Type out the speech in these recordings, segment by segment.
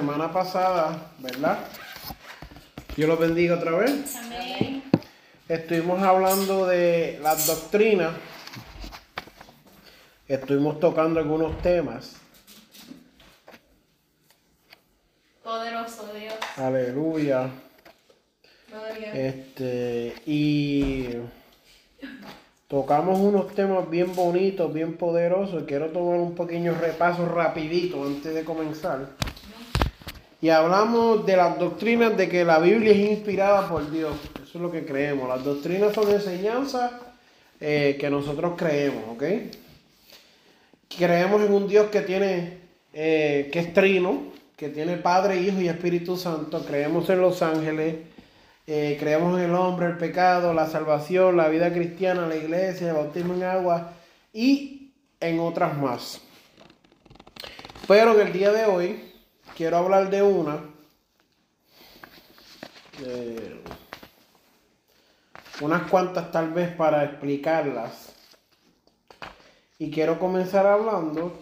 Semana pasada, ¿verdad? Yo lo bendiga otra vez. Amén. Estuvimos hablando de las doctrinas. Estuvimos tocando algunos temas. Poderoso Dios. Aleluya. Gloria. Este, y tocamos unos temas bien bonitos, bien poderosos. Quiero tomar un pequeño repaso rapidito antes de comenzar. Y hablamos de las doctrinas de que la Biblia es inspirada por Dios. Eso es lo que creemos. Las doctrinas son enseñanzas eh, que nosotros creemos, ¿ok? Creemos en un Dios que tiene, eh, que es trino, que tiene Padre, Hijo y Espíritu Santo. Creemos en los ángeles. Eh, creemos en el hombre, el pecado, la salvación, la vida cristiana, la iglesia, el bautismo en agua y en otras más. Pero en el día de hoy quiero hablar de una. eh, unas cuantas tal vez para explicarlas. Y quiero comenzar hablando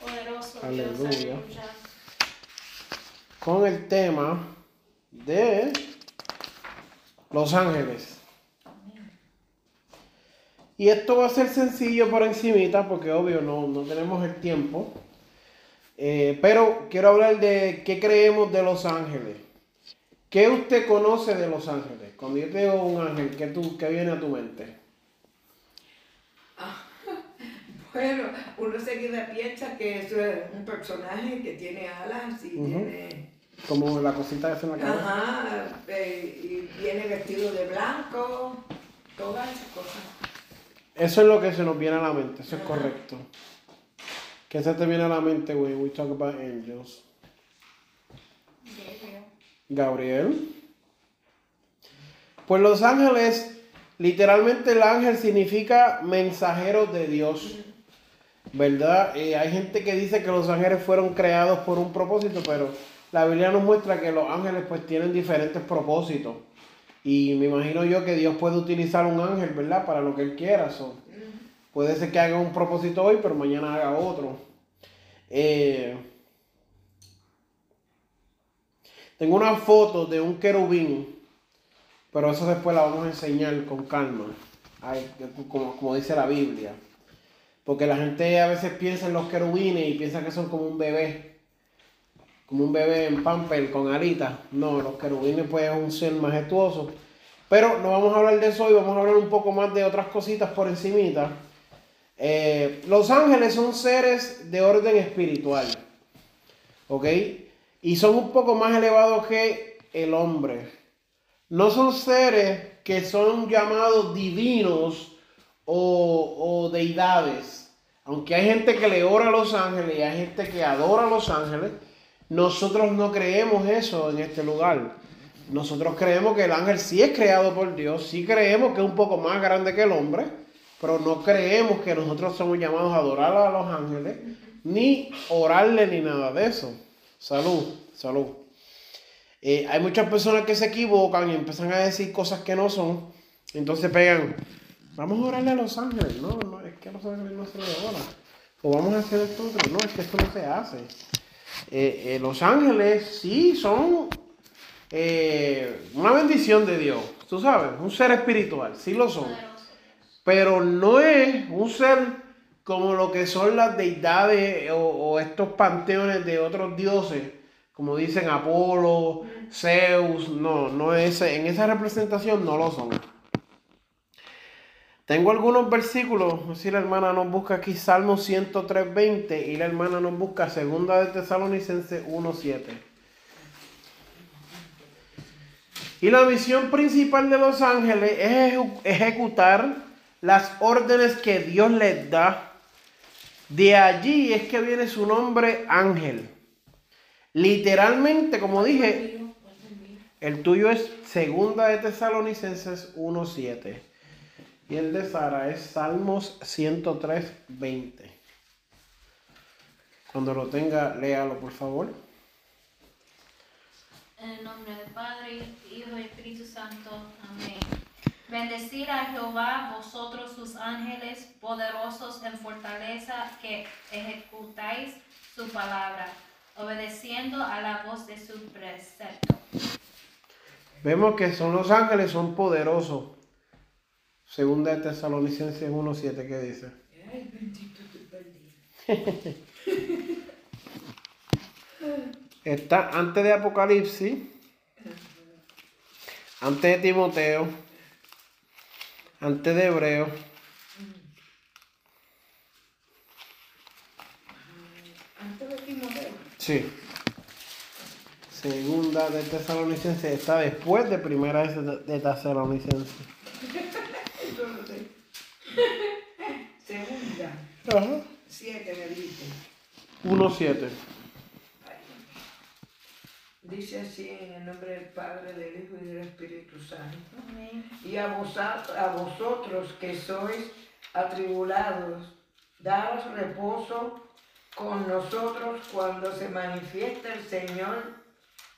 Poderoso Aleluya. Dios. Aleluya. con el tema de Los Ángeles. Y esto va a ser sencillo por encimita porque obvio no, no tenemos el tiempo. Eh, pero quiero hablar de qué creemos de Los Ángeles. ¿Qué usted conoce de Los Ángeles? Cuando yo te digo un ángel, ¿qué, tú, qué viene a tu mente? Bueno, uno seguida piensa que es eh, un personaje que tiene alas y tiene... Como la cosita esa en la cabeza. Ajá, eh, y viene vestido de blanco, todas esas cosas. Eso es lo que se nos viene a la mente, eso es correcto. ¿Qué se te viene a la mente when we talk about angels? Gabriel. Gabriel. Pues los ángeles, literalmente el ángel significa mensajero de Dios. ¿Verdad? Eh, hay gente que dice que los ángeles fueron creados por un propósito, pero la Biblia nos muestra que los ángeles pues tienen diferentes propósitos. Y me imagino yo que Dios puede utilizar un ángel, ¿verdad? Para lo que él quiera. so. Puede ser que haga un propósito hoy, pero mañana haga otro. Eh, tengo una foto de un querubín, pero eso después la vamos a enseñar con calma, Ay, como, dice la Biblia. Porque la gente a veces piensa en los querubines y piensa que son como un bebé, como un bebé en pamper con alitas. No, los querubines pues es un ser majestuoso. Pero no vamos a hablar de eso hoy, vamos a hablar un poco más de otras cositas por encimita. Eh, los ángeles son seres de orden espiritual, ¿ok? Y son un poco más elevados que el hombre. No son seres que son llamados divinos o, o deidades. Aunque hay gente que le ora a los ángeles y hay gente que adora a los ángeles, nosotros no creemos eso en este lugar. Nosotros creemos que el ángel sí es creado por Dios, sí creemos que es un poco más grande que el hombre, pero no creemos que nosotros somos llamados a adorar a los ángeles, ni orarle ni nada de eso. Salud, salud. Eh, hay muchas personas que se equivocan y empiezan a decir cosas que no son, entonces pegan, vamos a orarle a los ángeles. No, no, es que a los ángeles no se ora. O vamos a hacer esto otro. No, es que esto no se hace. Eh, eh, los ángeles sí son una bendición de Dios, tú sabes, un ser espiritual, sí lo son. Pero no es un ser como lo que son las deidades o, o estos panteones de otros dioses, como dicen Apolo, Zeus, no, no es, en esa representación no lo son. Tengo algunos versículos, si la hermana nos busca aquí Salmo 103.20 y la hermana nos busca Segunda de Tesalonicenses 1.7. Y la misión principal de los ángeles es ejecutar las órdenes que Dios les da De allí es que viene su nombre ángel. Literalmente, como dije, el tuyo es segunda de Tesalonicenses 1.7. Y el de Sara es Salmos 103.20. Cuando lo tenga, léalo por favor. En el nombre del Padre, Hijo y Espíritu Santo. Amén. Bendecir a Jehová vosotros sus ángeles poderosos en fortaleza que ejecutáis su palabra, obedeciendo a la voz de su precepto. Vemos que son los ángeles, son poderosos. Segunda de Tesalonicenses 1.7 que dice. Ay, bendito. Está antes de Apocalipsis, antes de Timoteo, antes de Hebreo. Antes de Timoteo. Sí. Segunda de Tesalonicenses está después de primera de sé. Segunda. Ajá. Siete me dice. 1.7. Dice así en el nombre del Padre, del Hijo y del Espíritu Santo. Amén. Y a, vosot- a vosotros que sois atribulados, daros reposo con nosotros cuando se manifieste el Señor,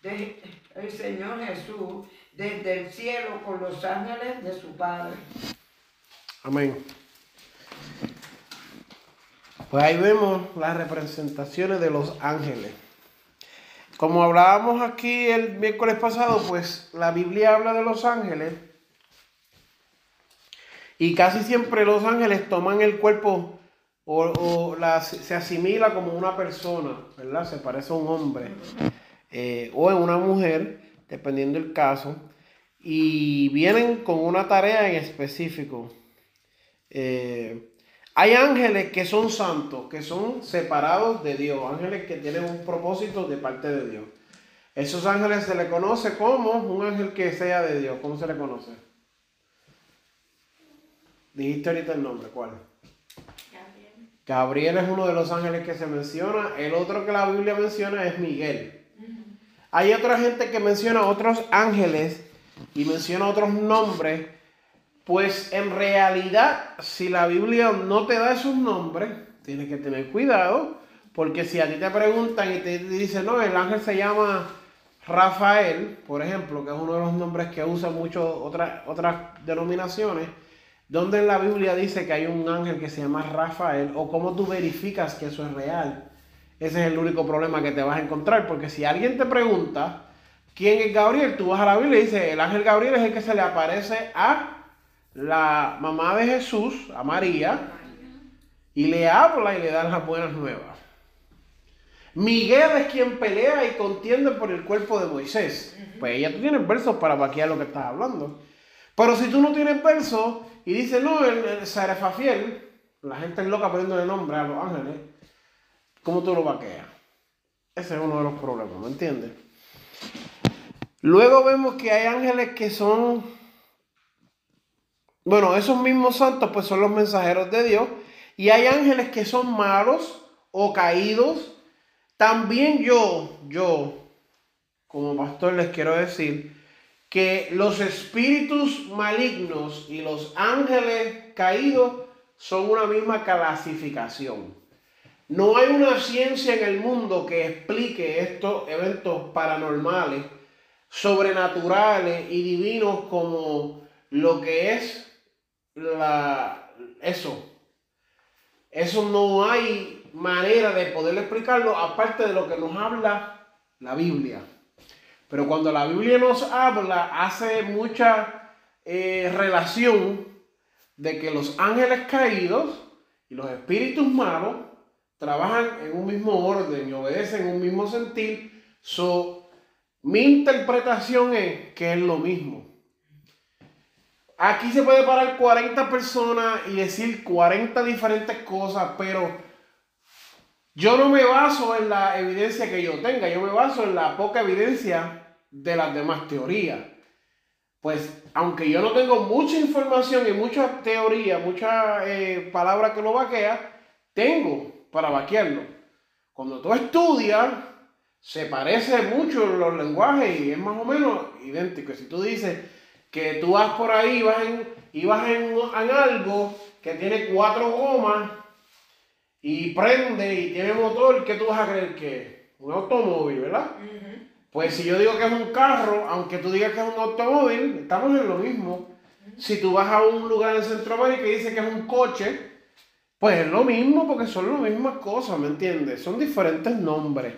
de- el Señor Jesús desde el cielo con los ángeles de su Padre. Amén. Pues ahí vemos las representaciones de los ángeles. Como hablábamos aquí el miércoles pasado, pues la Biblia habla de los ángeles. Y casi siempre los ángeles toman el cuerpo o, se asimila como una persona, ¿verdad? Se parece a un hombre eh, o en una mujer, dependiendo del caso. Y vienen con una tarea en específico. Eh, hay ángeles que son santos, que son separados de Dios, ángeles que tienen un propósito de parte de Dios. Esos ángeles se le conoce como un ángel que sea de Dios. ¿Cómo se le conoce? Dijiste ahorita el nombre, ¿cuál? Gabriel. Gabriel es uno de los ángeles que se menciona. El otro que la Biblia menciona es Miguel. Hay otra gente que menciona otros ángeles y menciona otros nombres. Pues en realidad, si la Biblia no te da esos nombres, tienes que tener cuidado. Porque si a ti te preguntan y te dicen, no, el ángel se llama Rafael, por ejemplo, que es uno de los nombres que usan muchas otras, otras denominaciones, ¿dónde en la Biblia dice que hay un ángel que se llama Rafael? ¿O cómo tú verificas que eso es real? Ese es el único problema que te vas a encontrar, porque si alguien te pregunta quién es Gabriel, tú vas a la Biblia y dices, el ángel Gabriel es el que se le aparece a la mamá de Jesús, a María, y le habla y le da las buenas nuevas. Miguel es quien pelea y contiende por el cuerpo de Moisés. Pues ya tú tienes versos para vaquear lo que estás hablando. Pero si tú no tienes versos y dices, no, el, el Sarefafiel, la gente es loca poniéndole nombre a los ángeles, ¿cómo tú lo vaqueas? Ese es uno de los problemas, ¿me entiendes? Luego vemos que hay ángeles que son, bueno, esos mismos santos pues son los mensajeros de Dios y hay ángeles que son malos o caídos. También yo, yo, como pastor les quiero decir que los espíritus malignos y los ángeles caídos son una misma clasificación. No hay una ciencia en el mundo que explique estos eventos paranormales, sobrenaturales y divinos como lo que es eso. Eso no hay manera de poder explicarlo aparte de lo que nos habla la Biblia. Pero cuando la Biblia nos habla, hace mucha eh, relación de que los ángeles caídos y los espíritus malos trabajan en un mismo orden y obedecen un mismo sentir. So, mi interpretación es que es lo mismo. Aquí se puede parar 40 personas y decir 40 diferentes cosas, pero yo no me baso en la evidencia que yo tenga, yo me baso en la poca evidencia de las demás teorías. Pues, aunque yo no tengo mucha información y mucha teoría, mucha eh, palabra que lo vaquea, tengo para vaquearlo. Cuando tú estudias, se parece mucho los lenguajes y es más o menos idéntico. Si tú dices que tú vas por ahí vas en, y vas en, en algo que tiene cuatro gomas y prende y tiene motor, ¿qué tú vas a creer que es? Un automóvil, ¿verdad? Pues si yo digo que es un carro, aunque tú digas que es un automóvil, estamos en lo mismo. Si tú vas a un lugar en Centroamérica y dices que es un coche, pues es lo mismo porque son las mismas cosas, ¿me entiendes? Son diferentes nombres.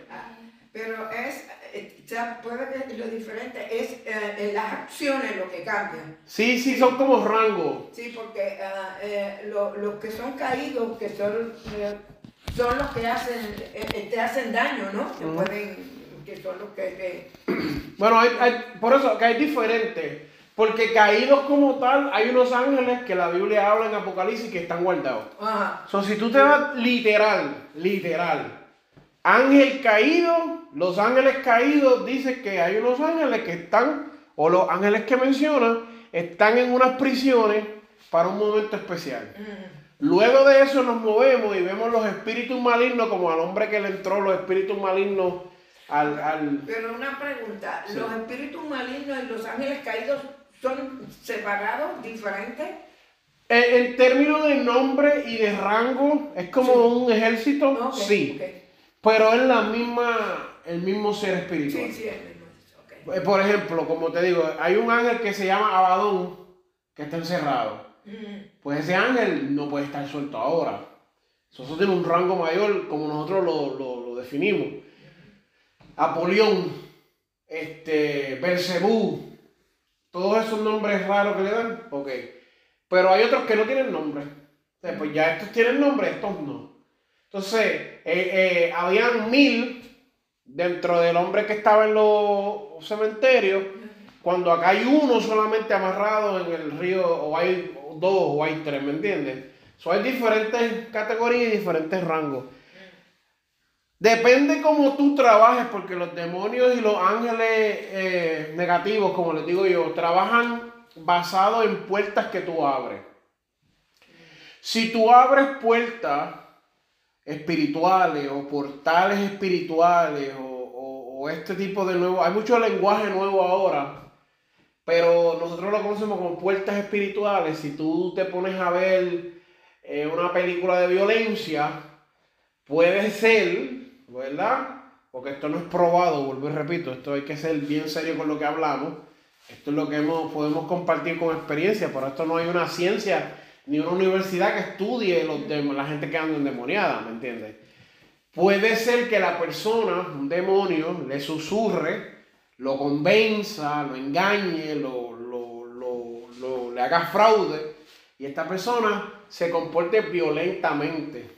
Pero es, o sea, puede que lo diferente es eh, en las acciones lo que cambian. Sí, sí, son como rangos. Sí, porque ah, eh, lo- los que son caídos, que son, eh, son los que hacen, eh, eh, te hacen daño, ¿no? Que Ujú. pueden, que son los que, que- Bueno, hay, hay- por eso que hay diferentes. Porque caídos como tal, hay unos ángeles que la Biblia habla en Apocalipsis que están guardados. Ajá. So, si tú te vas literal, literal, ángel caído, los ángeles caídos dice que hay unos ángeles que están, o los ángeles que menciona, están en unas prisiones para un momento especial. Mm. Luego de eso nos movemos y vemos los espíritus malignos, como al hombre que le entró los espíritus malignos al... al- Pero una pregunta, Sí. ¿los espíritus malignos y los ángeles caídos son separados, diferentes? En, en términos de nombre y de rango, es como Sí. un ejército, sí. Pero es la misma, el mismo ser espiritual. Sí, sí, es mismo. Eh, Por ejemplo, como te digo, hay un ángel que se llama Abadón, que está encerrado. Mm. Pues ese ángel no puede estar suelto ahora. Eso eso tiene un rango mayor, como nosotros lo, lo- lo definimos. Apolión, este, Belcebú, todos esos nombres raros que le dan, ok. Pero hay otros que no tienen nombre. O sea, pues ya estos tienen nombre, estos no. Entonces, eh, eh, habían mil dentro del hombre que estaba en los cementerios, cuando acá hay uno solamente amarrado en el río, o hay dos, o hay tres, ¿me entiendes? So, hay diferentes categorías y diferentes rangos. Depende cómo tú trabajes, porque los demonios y los ángeles eh, negativos, como les digo yo, trabajan basado en puertas que tú abres. Si tú abres puertas espirituales o portales espirituales o, o- este tipo de nuevo, hay mucho lenguaje nuevo ahora, pero nosotros lo conocemos como puertas espirituales. Si tú te pones a ver eh, una película de violencia, puede ser, ¿verdad? Porque esto no es probado, vuelvo y repito, esto hay que ser bien serio con lo que hablamos. Esto es lo que hemos, podemos compartir con experiencia, pero esto no hay una ciencia ni una universidad que estudie los dem- la gente que anda endemoniada, ¿me entiendes? Puede ser que la persona, un demonio, le susurre, lo convenza, lo engañe, lo, lo- lo- lo- le haga fraude y esta persona se comporte violentamente.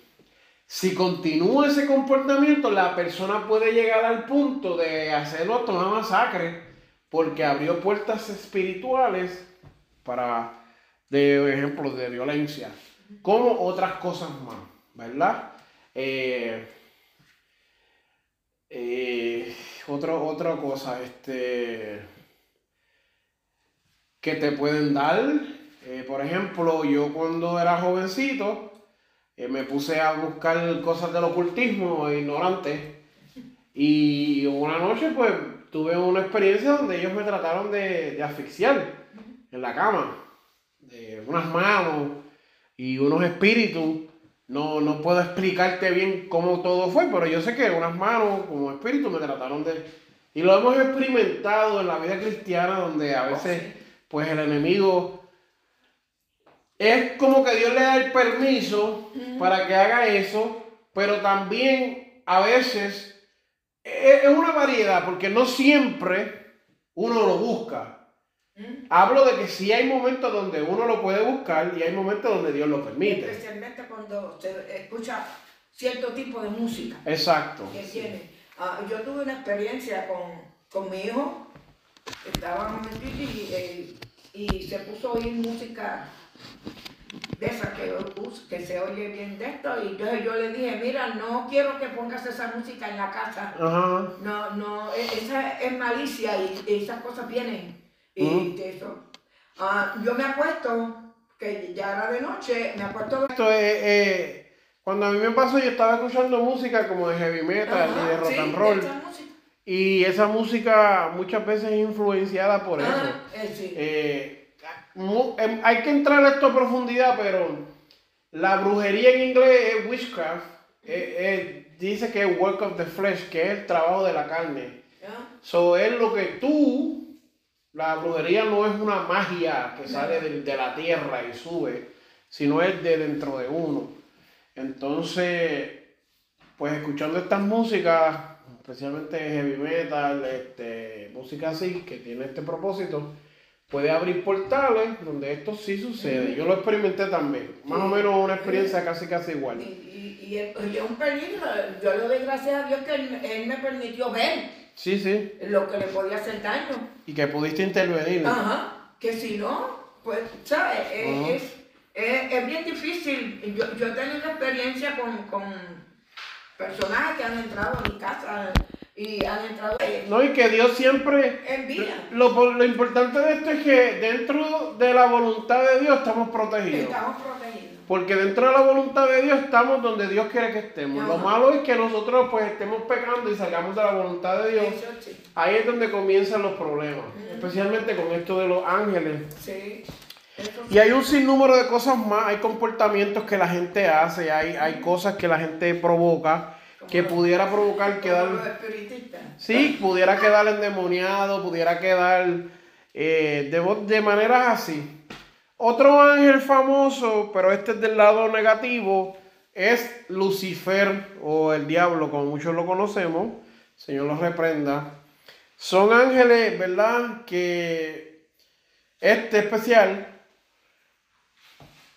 Si continúa ese comportamiento, la persona puede llegar al punto de hacerlo hasta una masacre porque abrió puertas espirituales para, de ejemplo, de violencia, como otras cosas más, ¿verdad? Eh, eh, otra cosa, este, que te pueden dar, eh, por ejemplo, yo cuando era jovencito, eh, me puse a buscar cosas del ocultismo, ignorante, y una noche pues tuve una experiencia donde ellos me trataron de, de asfixiar en la cama, de unas manos y unos espíritus. No, no puedo explicarte bien cómo todo fue, pero yo sé que unas manos como espíritu me trataron de... Y lo hemos experimentado en la vida cristiana donde a veces pues el enemigo es como que Dios le da el permiso para que haga eso, pero también a veces es es una variedad porque no siempre uno lo busca. Hablo de que sí hay momentos donde uno lo puede buscar y hay momentos donde Dios lo permite. Especialmente cuando se escucha cierto tipo de música Exacto. que tiene. Ah, yo tuve una experiencia con, con mi hijo, estaba un momentito y, eh, y se puso a oír música de esa que, que se oye bien de esto y entonces yo le dije, mira, no quiero que pongas esa música en la casa. No, no, e- esa es malicia y, y esas cosas vienen. Y eso. Ah, yo me acuesto, que ya era de noche, me acuesto Esto es, eh, Cuando a mí me pasó, yo estaba escuchando música como de heavy metal y de rock sí, and roll. Y esa música muchas veces es influenciada por eso. Ah, eh, sí. Eh, mu- em, hay que entrar a esto a profundidad, pero la brujería en inglés es witchcraft. Eh, eh, dice que es work of the flesh, que es el trabajo de la carne. So es lo que tú, la brujería no es una magia que sale de, la tierra y sube, sino es de dentro de uno. Entonces, pues escuchando estas músicas, especialmente heavy metal, este, música así, que tiene este propósito, puede abrir portales donde esto sí sucede. Yo lo experimenté también, más o menos una experiencia casi casi igual. y, es un peligro. Yo le doy gracias a Dios que él me permitió ver Sí, sí, lo que le podía hacer daño. y que pudiste intervenir. Ajá, que si no, pues, ¿sabes? Es, Ajá. es, es- es bien difícil. Yo, yo he tenido experiencia con, con personajes que han entrado a mi casa y han entrado en No, y que Dios siempre en vida. Lo, lo importante de esto es que dentro de la voluntad de Dios estamos protegidos. Estamos protegidos. Porque dentro de la voluntad de Dios estamos donde Dios quiere que estemos. Lo malo es que nosotros pues estemos pecando y salgamos de la voluntad de Dios. Eso sí. Ahí es donde comienzan los problemas. Especialmente con esto de los ángeles. Sí. Y hay un sinnúmero de cosas más. Hay comportamientos que la gente hace. Hay, hay cosas que la gente provoca. Que pudiera provocar quedar... Sí, pudiera quedar endemoniado, pudiera quedar eh, de, de maneras así. Otro ángel famoso, pero este es del lado negativo, es Lucifer o el diablo, como muchos lo conocemos. Señor los reprenda. Son ángeles, ¿verdad? Que este especial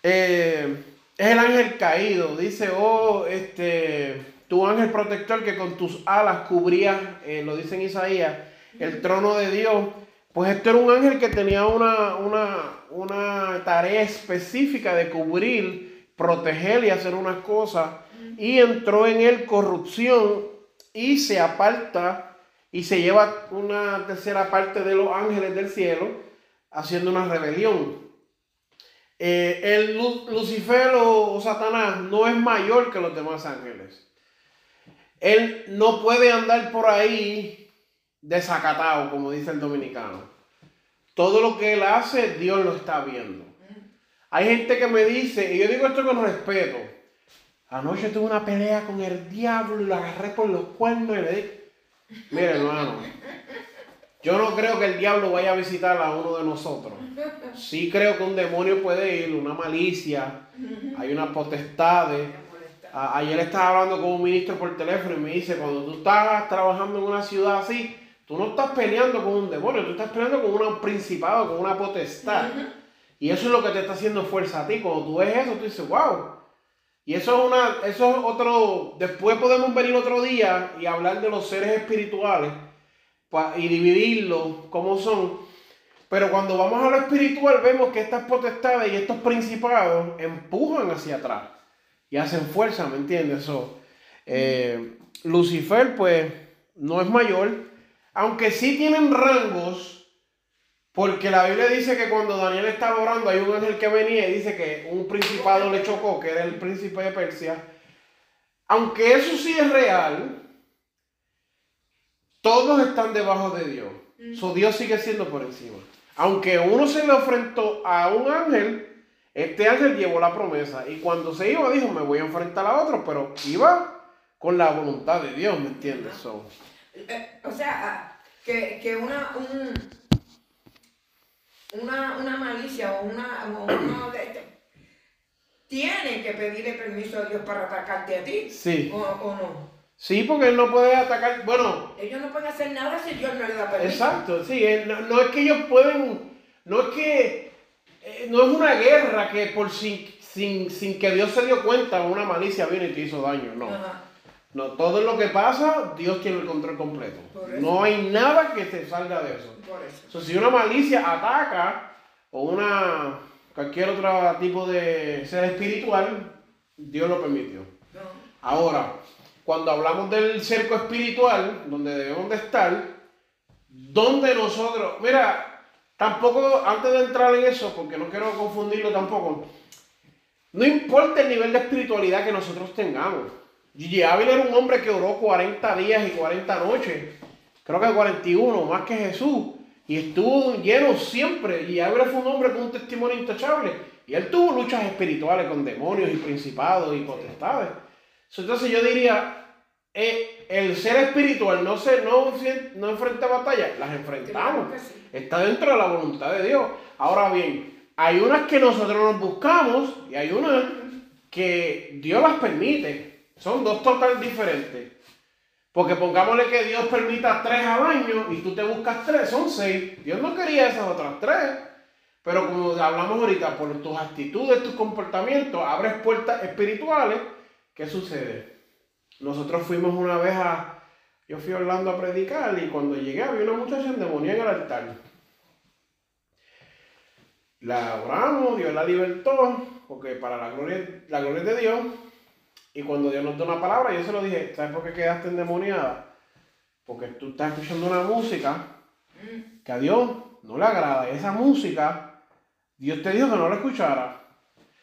eh, es el ángel caído. Dice, oh, este, tu ángel protector que con tus alas cubría, eh, lo dice en Isaías, el trono de Dios. Pues este era un ángel que tenía una, una, una tarea específica de cubrir, proteger y hacer unas cosas. Y entró en él corrupción y se aparta y se lleva una tercera parte de los ángeles del cielo haciendo una rebelión. Eh, el Lu- Lucifer o, o Satanás no es mayor que los demás ángeles. Él no puede andar por ahí desacatado, como dice el dominicano. Todo lo que él hace, Dios lo está viendo. Hay gente que me dice, y yo digo esto con respeto, anoche tuve una pelea con el diablo lo agarré por los cuernos y le di... Mire, hermano, yo no creo que el diablo vaya a visitar a uno de nosotros. Sí creo que un demonio puede ir, una malicia, hay una potestad. A- ayer estaba hablando con un ministro por teléfono y me dice, cuando tú estás trabajando en una ciudad así, tú no estás peleando con un demonio, tú estás peleando con un principado, con una potestad. Y eso es lo que te está haciendo fuerza a ti. Cuando tú ves eso, tú dices, wow. Y eso es una, eso es otro, después podemos venir otro día y hablar de los seres espirituales y dividirlos como son. Pero cuando vamos a lo espiritual vemos que estas potestades y estos principados empujan hacia atrás y hacen fuerza, ¿me entiendes? So, eh, Lucifer pues no es mayor, aunque sí tienen rangos, porque la Biblia dice que cuando Daniel estaba orando hay un ángel que venía y dice que un principado le chocó, que era el príncipe de Persia. Aunque eso sí es real, todos están debajo de Dios. So, Dios sigue siendo por encima. Aunque uno se le enfrentó a un ángel, este ángel llevó la promesa. Y cuando se iba, dijo, me voy a enfrentar a otro, pero iba con la voluntad de Dios, ¿me entiendes? So, Eh, o sea, ah, que, que una, un, una, una malicia o una, o tiene que pedirle permiso a Dios para atacarte a ti. Sí. O, o no. sí, porque él no puede atacar. Bueno, Ellos no pueden hacer nada si Dios no les da permiso. Exacto, sí, no, no es que ellos pueden, no es que, eh, no es una guerra que por sin, sin, sin que Dios se dio cuenta, una malicia vino y te hizo daño, no. Ajá. No, todo lo que pasa, Dios tiene el control completo. No hay nada que se salga de eso. So, si una malicia ataca o una cualquier otro tipo de ser espiritual, Dios lo permitió. No. Ahora, cuando hablamos del cerco espiritual, donde debemos de estar, donde nosotros, mira, tampoco, antes de entrar en eso, porque no quiero confundirlo tampoco, No importa el nivel de espiritualidad que nosotros tengamos. Gigi Ávila era un hombre que oró 40 días y 40 noches, creo que 41, más que Jesús, y estuvo lleno siempre. Y Ávila fue un hombre con un testimonio intachable. Y él tuvo luchas espirituales con demonios y principados y potestades. Entonces yo diría, eh, el ser espiritual no, se, no, no enfrenta batallas, las enfrentamos. Está dentro de la voluntad de Dios. Ahora bien, hay unas que nosotros nos buscamos y hay unas que Dios las permite. Son dos totales diferentes. Porque pongámosle que Dios permita tres al año y tú te buscas tres, son seis. Dios no quería esas otras tres. Pero como hablamos ahorita, por tus actitudes, tus comportamientos, abres puertas espirituales. ¿Qué sucede? Nosotros fuimos una vez a. Yo fui a Orlando a predicar y cuando llegué había una muchacha endemoniada en el altar. La oramos, Dios la libertó, porque para la gloria, la gloria de Dios. Y cuando Dios nos da una palabra, yo se lo dije, ¿sabes por qué quedaste endemoniada? Porque tú estás escuchando una música que a Dios no le agrada. esa música, Dios te dijo que no la escuchara.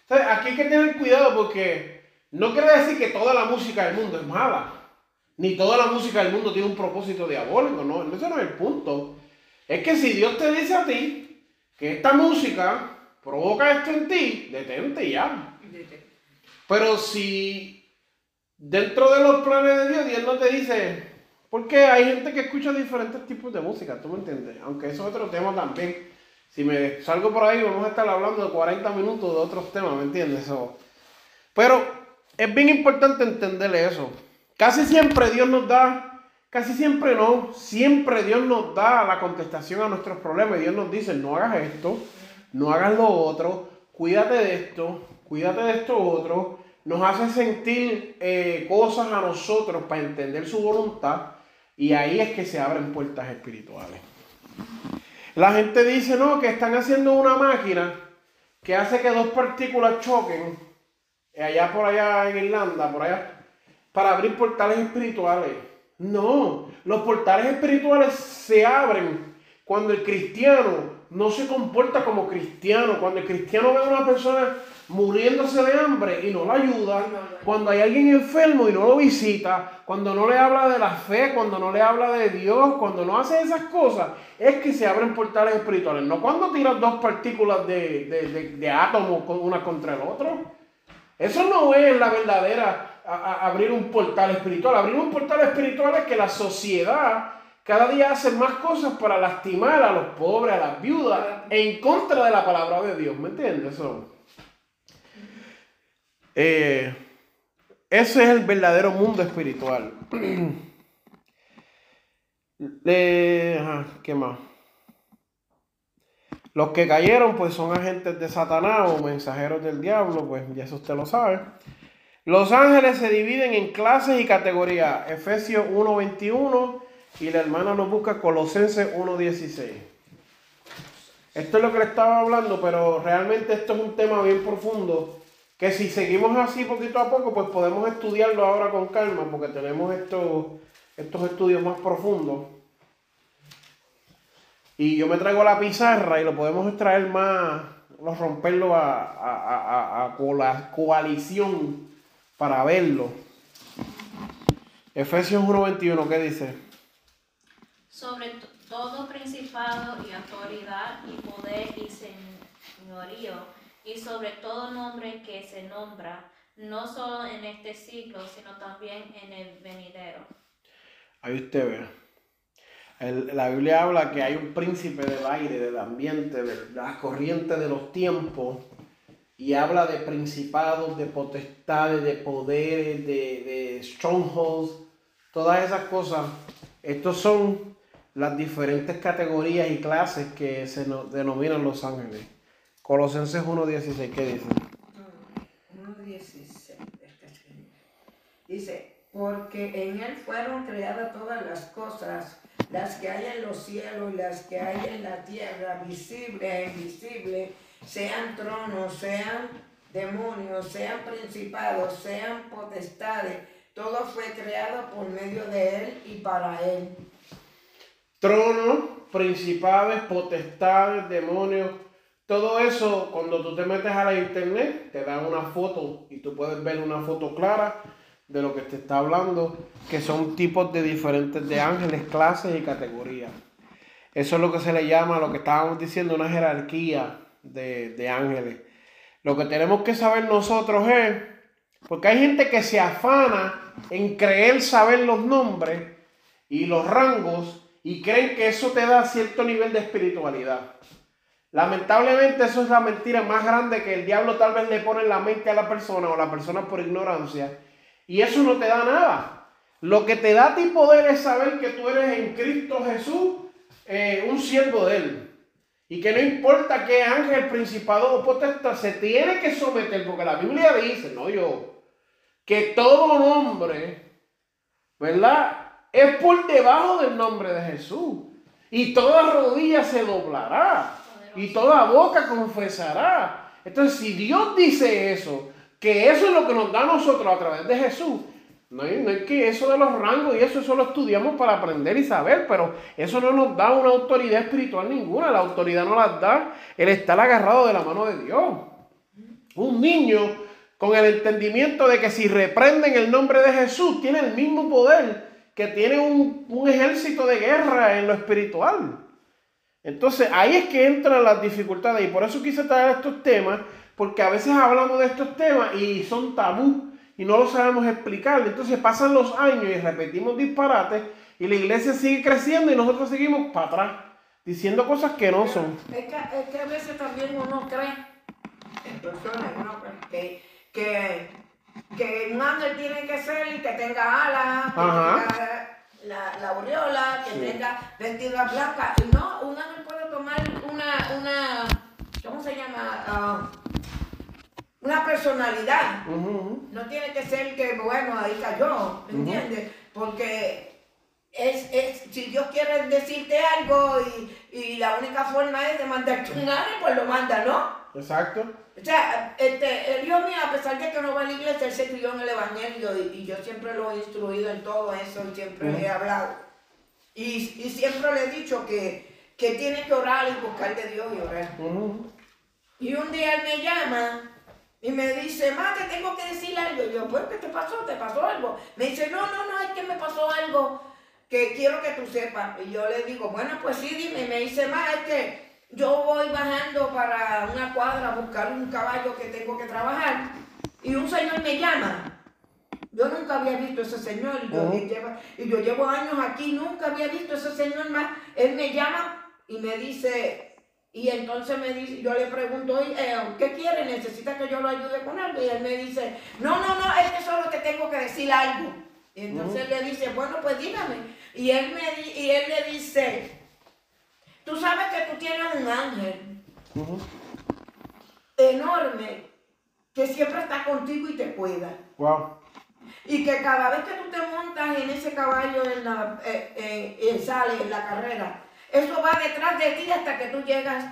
Entonces, aquí hay que tener cuidado porque no quiere decir que toda la música del mundo es mala. Ni toda la música del mundo tiene un propósito diabólico. No, ese no es el punto. Es que si Dios te dice a ti que esta música provoca esto en ti, detente ya. Pero si dentro de los planes de Dios, Dios no te dice, porque hay gente que escucha diferentes tipos de música, ¿tú me entiendes? Aunque eso es otro tema también. Si me salgo por ahí, vamos a estar hablando de 40 minutos de otros temas, ¿me entiendes? pero es bien importante entenderle eso. Casi siempre Dios nos da, casi siempre no, siempre Dios nos da la contestación a nuestros problemas. Dios nos dice, no hagas esto, no hagas lo otro, cuídate de esto, cuídate de esto otro. Nos hace sentir eh, cosas a nosotros para entender su voluntad y ahí es que se abren puertas espirituales. La gente dice, no, que están haciendo una máquina que hace que dos partículas choquen allá por allá en Irlanda, por allá, para abrir portales espirituales. No, los portales espirituales se abren cuando el cristiano no se comporta como cristiano, cuando el cristiano ve a una persona muriéndose de hambre y no la ayuda, cuando hay alguien enfermo y no lo visita, cuando no le habla de la fe, cuando no le habla de Dios, cuando no hace esas cosas, es que se abren portales espirituales. No cuando tiras dos partículas de, de, de átomos una contra el otro. Eso no es la verdadera abrir un portal espiritual. Abrir un portal espiritual es que la sociedad cada día hace más cosas para lastimar a los pobres, a las viudas, en contra de la palabra de Dios. ¿Me entiendes? Eso? Eh, ese es el verdadero mundo espiritual. ¿Qué más? Los que cayeron, pues son agentes de Satanás o mensajeros del diablo, pues ya eso usted lo sabe. Los ángeles se dividen en clases y categorías. Efesios 1.21 y la hermana nos busca Colosenses 1.16. Esto es lo que le estaba hablando, pero realmente esto es un tema bien profundo que si seguimos así poquito a poco, pues podemos estudiarlo ahora con calma, porque tenemos estos, estos estudios más profundos. Y yo me traigo la pizarra y lo podemos extraer más, romperlo a, a, a, la coalición para verlo. Efesios 1.21, ¿qué dice? Sobre todo principado y autoridad y poder y señorío, y sobre todo nombre que se nombra, no solo en este siglo, sino también en el venidero. Ahí usted ve la Biblia habla que hay un príncipe del aire, del ambiente, de las corrientes de los tiempos, y habla de principados, de potestades, de poderes, de, strongholds, todas esas cosas. Estos son las diferentes categorías y clases que se denominan los ángeles. Colosenses 1.16, ¿qué dice? 1.16, dice, porque en él fueron creadas todas las cosas las que hay en los cielos las que hay en la tierra, visible e invisible, sean tronos, sean demonios, sean principados, sean potestades, todo fue creado por medio de Él y para Él. Tronos, principados, potestades, demonios, Todo eso, cuando tú te metes a la internet, te dan una foto y tú puedes ver una foto clara de lo que te está hablando, que son tipos de diferentes de ángeles, clases y categorías. Eso es lo que se le llama, lo que estábamos diciendo, una jerarquía de, de ángeles. Lo que tenemos que saber nosotros es, porque hay gente que se afana en creer saber los nombres y los rangos y creen que eso te da cierto nivel de espiritualidad. Lamentablemente eso es la mentira más grande que el diablo tal vez le pone en la mente a la persona o la persona por ignorancia. Y eso no te da nada. Lo que te da a ti poder es saber que tú eres en Cristo Jesús eh, un siervo de Él. Y que no importa qué ángel, principado o potestad se tiene que someter, porque la Biblia dice, no yo, que todo nombre, ¿verdad? Es por debajo del nombre de Jesús. Y toda rodilla se doblará. Y toda boca confesará. Entonces, si Dios dice eso, que eso es lo que nos da a nosotros a través de Jesús, no es, que eso de los rangos y eso, eso lo estudiamos para aprender y saber, pero eso no nos da una autoridad espiritual ninguna. La autoridad no la da el estar agarrado de la mano de Dios. Un niño con el entendimiento de que si reprenden el nombre de Jesús, tiene el mismo poder que tiene un ejército de guerra en lo espiritual. Entonces ahí es que entran las dificultades y por eso quise traer estos temas, porque a veces hablamos de estos temas y son tabú y no lo sabemos explicar. Entonces pasan los años y repetimos disparates y la iglesia sigue creciendo y nosotros seguimos para atrás, diciendo cosas que no son. Es que, es que a veces también uno cree, en personas, uno cree que, que, un ángel tiene que ser que tenga alas, que tenga la, la aureola, que tenga vestida blanca. Y no, un ángel puede tomar una, una ¿cómo se llama? Ah, una personalidad. No tiene que ser que, bueno, ahí cayó, ¿me entiendes? Porque es, es, si Dios quiere decirte algo y, y, la única forma es de mandarte un ángel, pues lo manda, ¿no? Exacto. O sea, este, el Dios mío, a pesar de que no va a la iglesia, él se crió en el Evangelio y, yo siempre lo he instruido en todo eso y siempre he hablado. Y, y, siempre le he dicho que, que tiene que orar y buscar de Dios y orar. Y un día él me llama y me dice, ma, te tengo que decir algo. Y yo, pues, ¿qué te pasó? ¿Te pasó algo? Me dice, no, no, no, es que me pasó algo que quiero que tú sepas. Y yo le digo, bueno, pues sí, dime. Y me dice, ma, es que yo voy bajando para una cuadra a buscar un caballo que tengo que trabajar y un señor me llama. Yo nunca había visto a ese señor y yo, y yo llevo años aquí, nunca había visto a ese señor más. Él me llama y me dice, y entonces me dice, yo le pregunto, eh, ¿qué quiere? ¿Necesita que yo lo ayude con algo? Y él me dice, no, no, no, es que solo te tengo que decir algo. Y entonces él le dice, bueno, pues dígame. Y él, me, y él le dice, Tú sabes que tú tienes un ángel enorme que siempre está contigo y te cuida. Wow. Y que cada vez que tú te montas en ese caballo en la, eh, eh, sale en la carrera, eso va detrás de ti hasta que tú llegas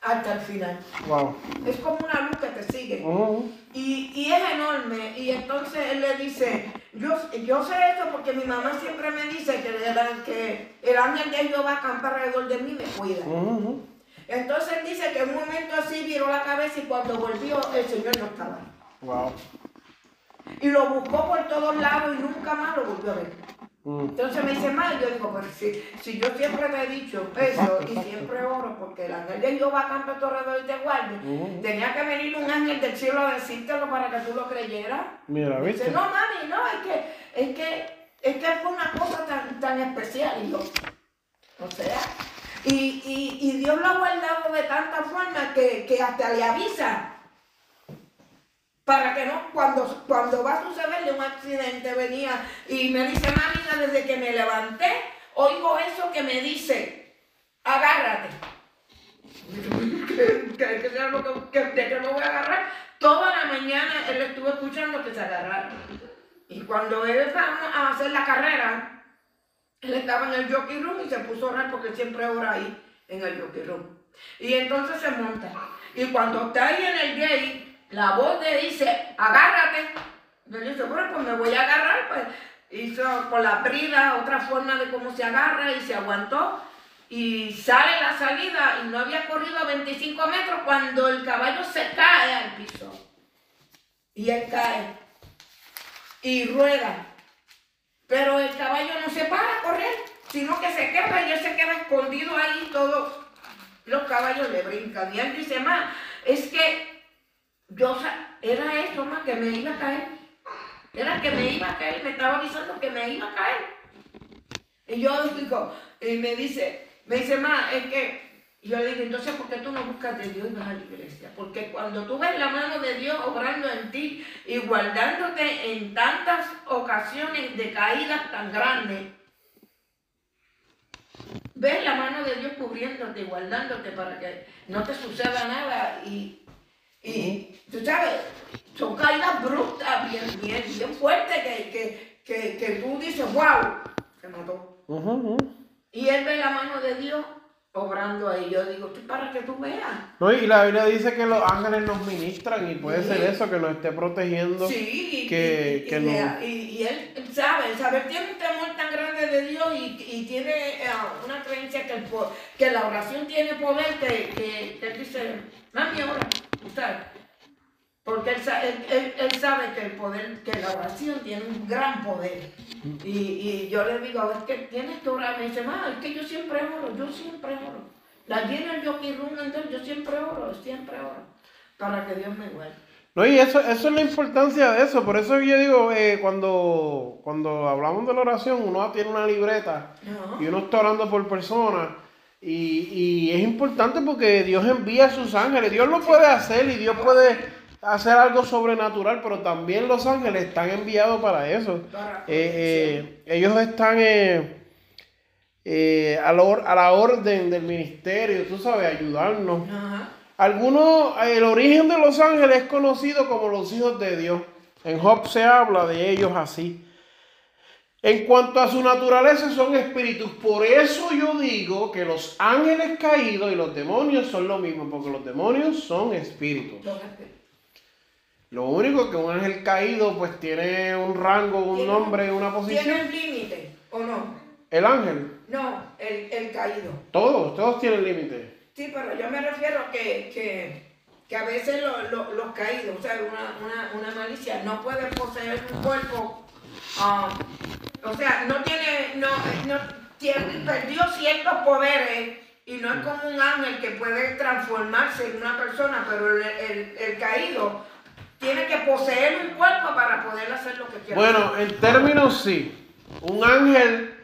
hasta el final. Wow. Es como una luz que te sigue. y, y, es enorme. Y entonces él le dice, yo, yo sé esto porque mi mamá siempre me dice que, el, que el ángel de Jehová acampa alrededor de mí me cuida. Entonces dice que en un momento así viró la cabeza y cuando volvió el Señor no estaba. Wow. Y lo buscó por todos lados y nunca más lo volvió a ver. Mm. Entonces me dice, mal, yo digo, pues si, si yo siempre me he dicho eso y siempre oro porque el ángel de Jehová campa a tu alrededor y te guarde, mm. tenía que venir un ángel del cielo a decírtelo para que tú lo creyeras. Mira, ¿viste? Dice, no, mami, no, es que, es que, es que fue una cosa tan, tan especial. Y yo, o sea, y, y, y Dios lo ha guardado de tanta forma que, que hasta le avisa para que no, cuando, cuando va a sucederle un accidente, venía y me dice, mami, desde que me levanté, oigo eso que me dice, agárrate. ¿Qué, qué, qué lo que, ¿De qué lo voy a agarrar? Toda la mañana él estuvo escuchando que se agarrara. Y cuando él va a hacer la carrera, él estaba en el jockey room y se puso a orar porque siempre ora ahí en el jockey room. Y entonces se monta. Y cuando está ahí en el gate, la voz le dice, agárrate. Yo dice, bueno, pues me voy a agarrar, pues hizo con la brida otra forma de cómo se agarra y se aguantó. y sale la salida y no había corrido 25 metros cuando el caballo se cae al piso. Y él cae y rueda. Pero el caballo no se para a correr, sino que se queda y él se queda escondido ahí todos los caballos le brincan. Y él dice, más, es que yo, era eso, más, que me iba a caer. Era que me iba a caer, me estaba avisando que me iba a caer. Y yo digo, y me dice, me dice, ma, es que, yo le digo, entonces, ¿por qué tú no buscas de Dios y vas a la iglesia? Porque cuando tú ves la mano de Dios obrando en ti y guardándote en tantas ocasiones de caídas tan grandes, ves la mano de Dios cubriéndote, guardándote para que no te suceda nada y, y tú sabes, son caídas brutas, bien, bien, bien fuertes que, que, que, que tú dices, wow, se mató. Y él ve la mano de Dios obrando ahí. Yo digo, para que tú veas. No, y la Biblia dice que los ángeles nos ministran y puede ser eso, que nos esté protegiendo. Sí, que, y, que y, no- y- y él sabe, sabe, tiene un temor tan grande de Dios y, y tiene eh, una creencia que, el que la oración tiene poder que, que, dice, mami, ora, Porque él, él- él- sabe que el poder, que la oración tiene un gran poder. Y, y yo le digo, es que tienes que orar. Me dice, ma, es que yo siempre oro, yo siempre oro. La llena el yoki room, entonces yo siempre oro, siempre oro. Para que Dios me guarde. No, y eso, eso es la importancia de eso. Por eso yo digo, eh, cuando, cuando hablamos de la oración, uno tiene una libreta y uno está orando por personas. Y, y es importante porque Dios envía a sus ángeles. Dios lo puede hacer y Dios puede hacer algo sobrenatural, pero también los ángeles están enviados para eso. Eh, eh, ellos están eh, a, a la orden del ministerio, tú sabes, ayudarnos. Algunos, el origen de los ángeles es conocido como los hijos de Dios. En Job se habla de ellos así. En cuanto a su naturaleza son espíritus. Por eso yo digo que los ángeles caídos y los demonios son lo mismo, porque los demonios son espíritus. Lo único que un ángel caído pues tiene un rango, un Tiene- nombre, una ¿Tiene posición. un límite o no? El ángel, No, el, el caído. todos, todos tienen límite. Sí, pero yo me refiero que, que, que a veces lo- lo- los caídos, o sea, una, una, una malicia, no puede poseer un cuerpo, ah, o sea, no tiene, no, no tiene, perdió ciertos poderes y no es como un ángel que puede transformarse en una persona, pero el, el- el caído tiene que poseer un cuerpo para poder hacer lo que quiera. Bueno, en términos sí. Un ángel,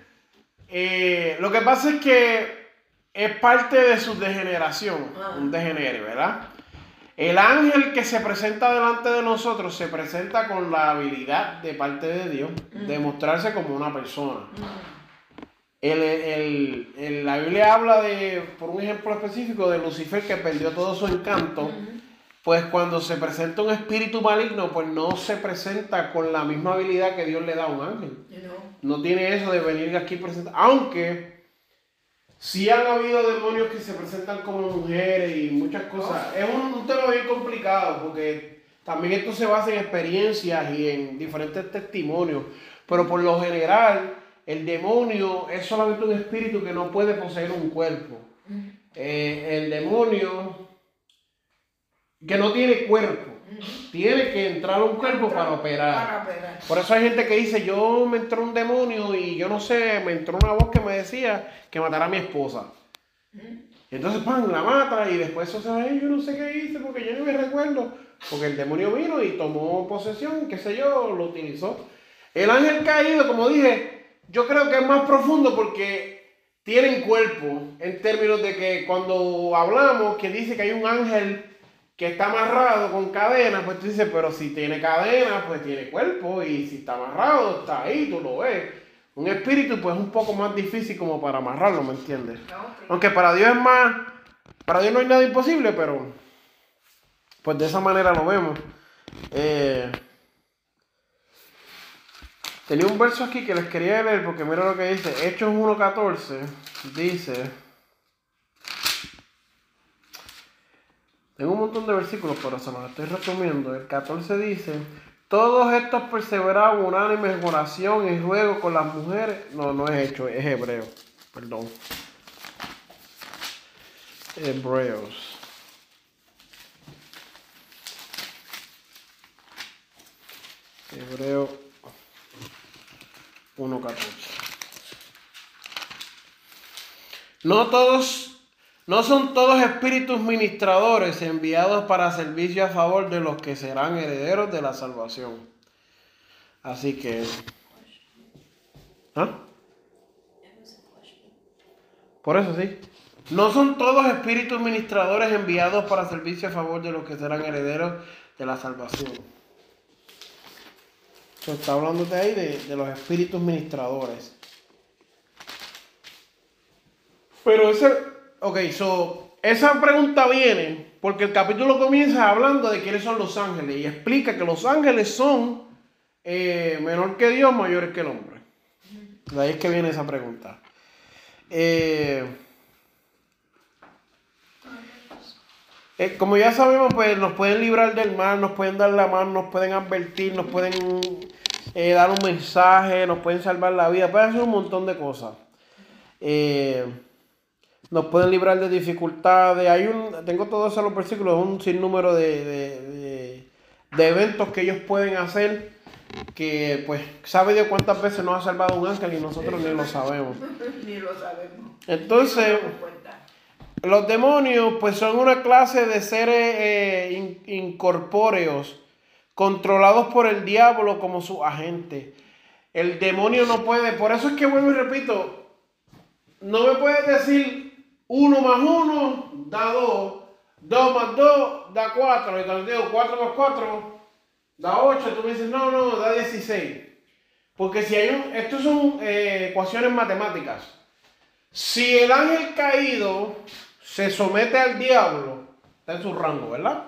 eh, lo que pasa es que es parte de su degeneración, Ah. un degenere, ¿verdad? El ángel que se presenta delante de nosotros se presenta con la habilidad de parte de Dios de mostrarse como una persona. El- el- el- la Biblia habla de, por un ejemplo específico, de Lucifer que perdió todo su encanto. Pues cuando se presenta un espíritu maligno, pues no se presenta con la misma habilidad que Dios le da a un ángel. No tiene eso de venir aquí presentar. Aunque sí han habido demonios que se presentan como mujeres y muchas cosas. Es un, un tema bien complicado porque también esto se basa en experiencias y en diferentes testimonios. Pero por lo general, el demonio es solamente un espíritu que no puede poseer un cuerpo. Eh, el demonio que no tiene cuerpo. Tiene que entrar un cuerpo para operar. Para operar. Por eso hay gente que dice, yo me entró un demonio y yo no sé, me entró una voz que me decía que matara a mi esposa. Y entonces, pan, la mata y después eso se va, "Ay, yo no sé qué hice porque yo no me recuerdo. Porque el demonio vino y tomó posesión, qué sé yo, lo utilizó. El ángel caído, como dije, yo creo que es más profundo porque tienen cuerpo en términos de que cuando hablamos que dice que hay un ángel que está amarrado con cadenas, pues tú dices, pero si tiene cadenas, pues tiene cuerpo, y si está amarrado, está ahí, tú lo ves. Un espíritu, pues es un poco más difícil como para amarrarlo, ¿me entiendes? Aunque para Dios es más, para Dios no hay nada imposible, pero pues de esa manera lo vemos. Eh, tenía un verso aquí que les quería leer porque mira lo que dice, Hechos 1.14, dice, tengo un montón de versículos, pero se los estoy resumiendo. El 14 dice, todos estos perseveraban unánimes en oración y ruego con las mujeres. No, no es hecho, es hebreo, perdón. Hebreos. Hebreo 1.14. No todos, no son todos espíritus ministradores enviados para servicio a favor de los que serán herederos de la salvación. Así que. ¿Ah? Por eso sí. No son todos espíritus ministradores enviados para servicio a favor de los que serán herederos de la salvación. Está hablando de ahí de, de los espíritus ministradores. Pero ese, ok, so, esa pregunta viene porque el capítulo comienza hablando de quiénes son los ángeles y explica que los ángeles son eh, menor que Dios, mayores que el hombre. De ahí es que viene esa pregunta. Eh, eh, como ya sabemos, pues nos pueden librar del mal, nos pueden dar la mano, nos pueden advertir, nos pueden dar un mensaje, nos pueden salvar la vida, pueden hacer un montón de cosas. Nos pueden librar de dificultades. Hay un, tengo todos esos los versículos, un sinnúmero de, de, de, de eventos que ellos pueden hacer que pues sabe Dios cuántas veces nos ha salvado un ángel y nosotros ni lo sabemos. Ni lo sabemos. Entonces, los demonios pues son una clase de seres eh, in- incorpóreos controlados por el diablo como su agente. El demonio no puede, por eso es que vuelvo y repito, no me puedes decir uno más uno da dos, dos más dos da cuatro, y cuando digo cuatro más cuatro da ocho, tú me dices no, no, da 16. Porque si hay un, estos son eh, ecuaciones matemáticas. Si el ángel caído se somete al diablo, está en su rango, ¿verdad?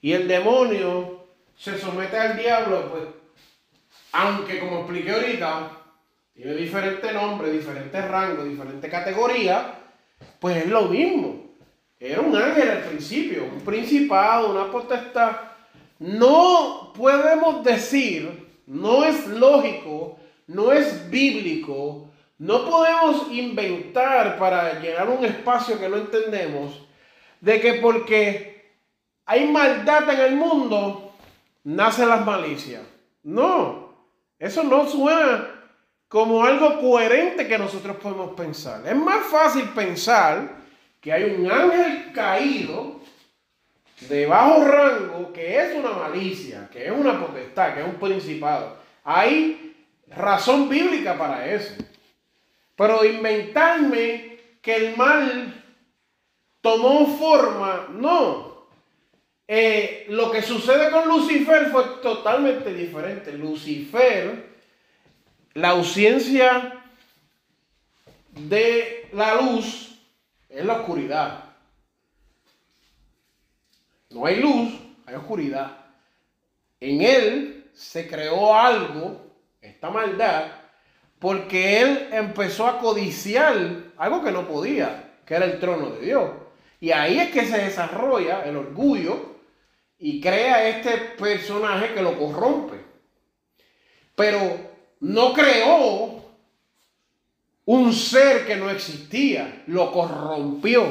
Y el demonio se somete al diablo, pues, aunque como expliqué ahorita, tiene diferente nombre, diferente rango, diferente categoría, pues es lo mismo. Era un ángel al principio, un principado, una potestad. No podemos decir, no es lógico, no es bíblico, no podemos inventar para llenar un espacio que no entendemos, de que porque hay maldad en el mundo, nacen las malicias. No, eso no suena como algo coherente que nosotros podemos pensar. Es más fácil pensar que hay un ángel caído de bajo rango que es una malicia, que es una potestad, que es un principado. Hay razón bíblica para eso. Pero inventarme que el mal tomó forma, no. Eh, lo que sucede con Lucifer fue totalmente diferente. Lucifer, la ausencia de la luz es la oscuridad. No hay luz, hay oscuridad. En él se creó algo, esta maldad, porque él empezó a codiciar algo que no podía, que era el trono de Dios. Y ahí es que se desarrolla el orgullo y crea este personaje que lo corrompe. Pero no creó un ser que no existía, lo corrompió.